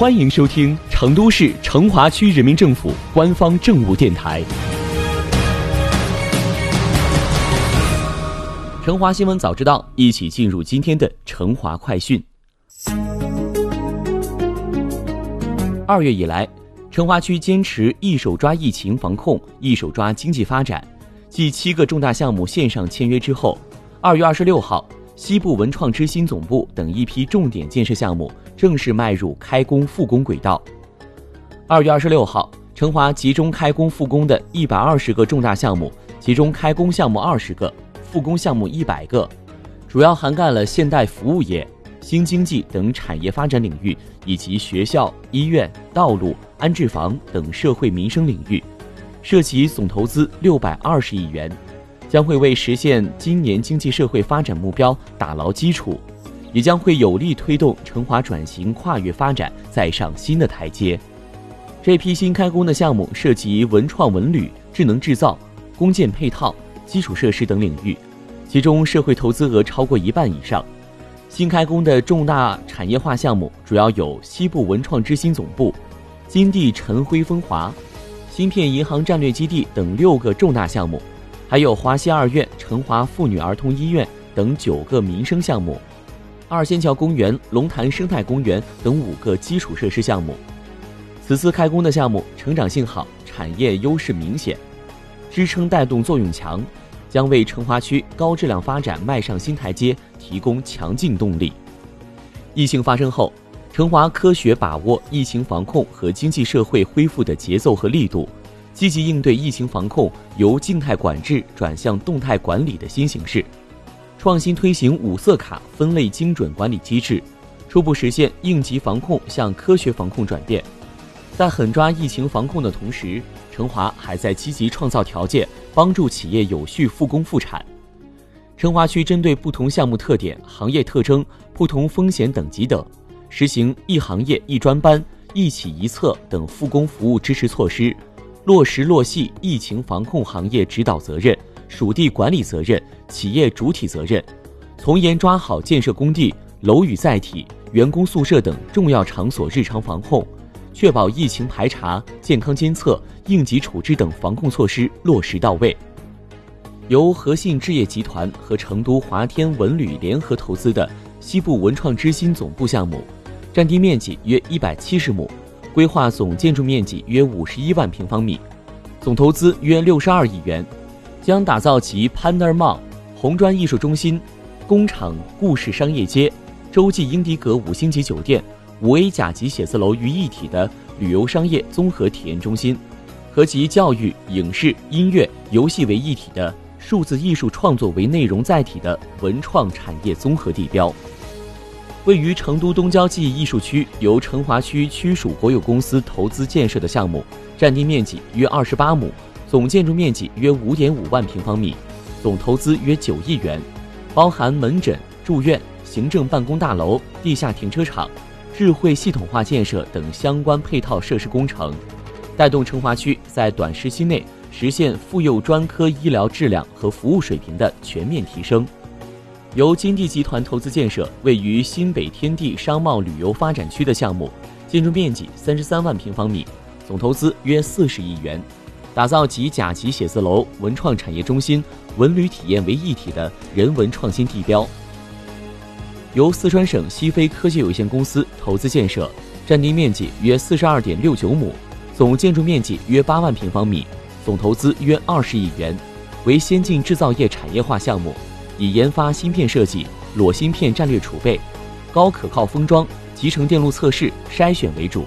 欢迎收听成都市成华区人民政府官方政务电台。成华新闻早知道，一起进入今天的成华快讯。二月以来，成华区坚持一手抓疫情防控，一手抓经济发展，继七个重大项目线上签约之后，二月二十六号。西部文创之星总部等一批重点建设项目正式迈入开工复工轨道。二月二十六号，成华集中开工复工的一百二十个重大项目，其中开工项目二十个，复工项目一百个，主要涵盖了现代服务业、新经济等产业发展领域，以及学校、医院、道路、安置房等社会民生领域，涉及总投资六百二十亿元。将会为实现今年经济社会发展目标打牢基础，也将会有力推动成华转型跨越发展再上新的台阶。这批新开工的项目涉及文创文旅、智能制造、公建配套、基础设施等领域，其中社会投资额超过一半以上。新开工的重大产业化项目主要有西部文创之星总部、金地晨辉风华、芯片银行战略基地等六个重大项目。还有华西二院、成华妇女儿童医院等九个民生项目，二仙桥公园、龙潭生态公园等五个基础设施项目。此次开工的项目成长性好，产业优势明显，支撑带动作用强，将为成华区高质量发展迈上新台阶提供强劲动力。疫情发生后，成华科学把握疫情防控和经济社会恢复的节奏和力度。积极应对疫情防控由静态管制转向动态管理的新形势，创新推行五色卡分类精准管理机制，初步实现应急防控向科学防控转变。在狠抓疫情防控的同时，成华还在积极创造条件，帮助企业有序复工复产。成华区针对不同项目特点、行业特征、不同风险等级等，实行一行业一专班、一企一策等复工服务支持措施。落实落细疫情防控行业指导责任、属地管理责任、企业主体责任，从严抓好建设工地、楼宇载体、员工宿舍等重要场所日常防控，确保疫情排查、健康监测、应急处置等防控措施落实到位。由和信置业集团和成都华天文旅联合投资的西部文创之星总部项目，占地面积约一百七十亩。规划总建筑面积约五十一万平方米，总投资约六十二亿元，将打造集潘德尔茂、红砖艺术中心、工厂故事商业街、洲际英迪格五星级酒店、五 A 甲级写字楼于一体的旅游商业综合体验中心，和集教育、影视、音乐、游戏为一体的数字艺术创作为内容载体的文创产业综合地标。位于成都东郊记忆艺术区，由成华区区属国有公司投资建设的项目，占地面积约二十八亩，总建筑面积约五点五万平方米，总投资约九亿元，包含门诊、住院、行政办公大楼、地下停车场、智慧系统化建设等相关配套设施工程，带动成华区在短时期内实现妇幼专科医疗质量和服务水平的全面提升。由金地集团投资建设，位于新北天地商贸旅游发展区的项目，建筑面积三十三万平方米，总投资约四十亿元，打造集甲级写字楼、文创产业中心、文旅体验为一体的人文创新地标。由四川省西非科技有限公司投资建设，占地面积约四十二点六九亩，总建筑面积约八万平方米，总投资约二十亿元，为先进制造业产业化项目。以研发芯片设计、裸芯片战略储备、高可靠封装、集成电路测试筛选为主。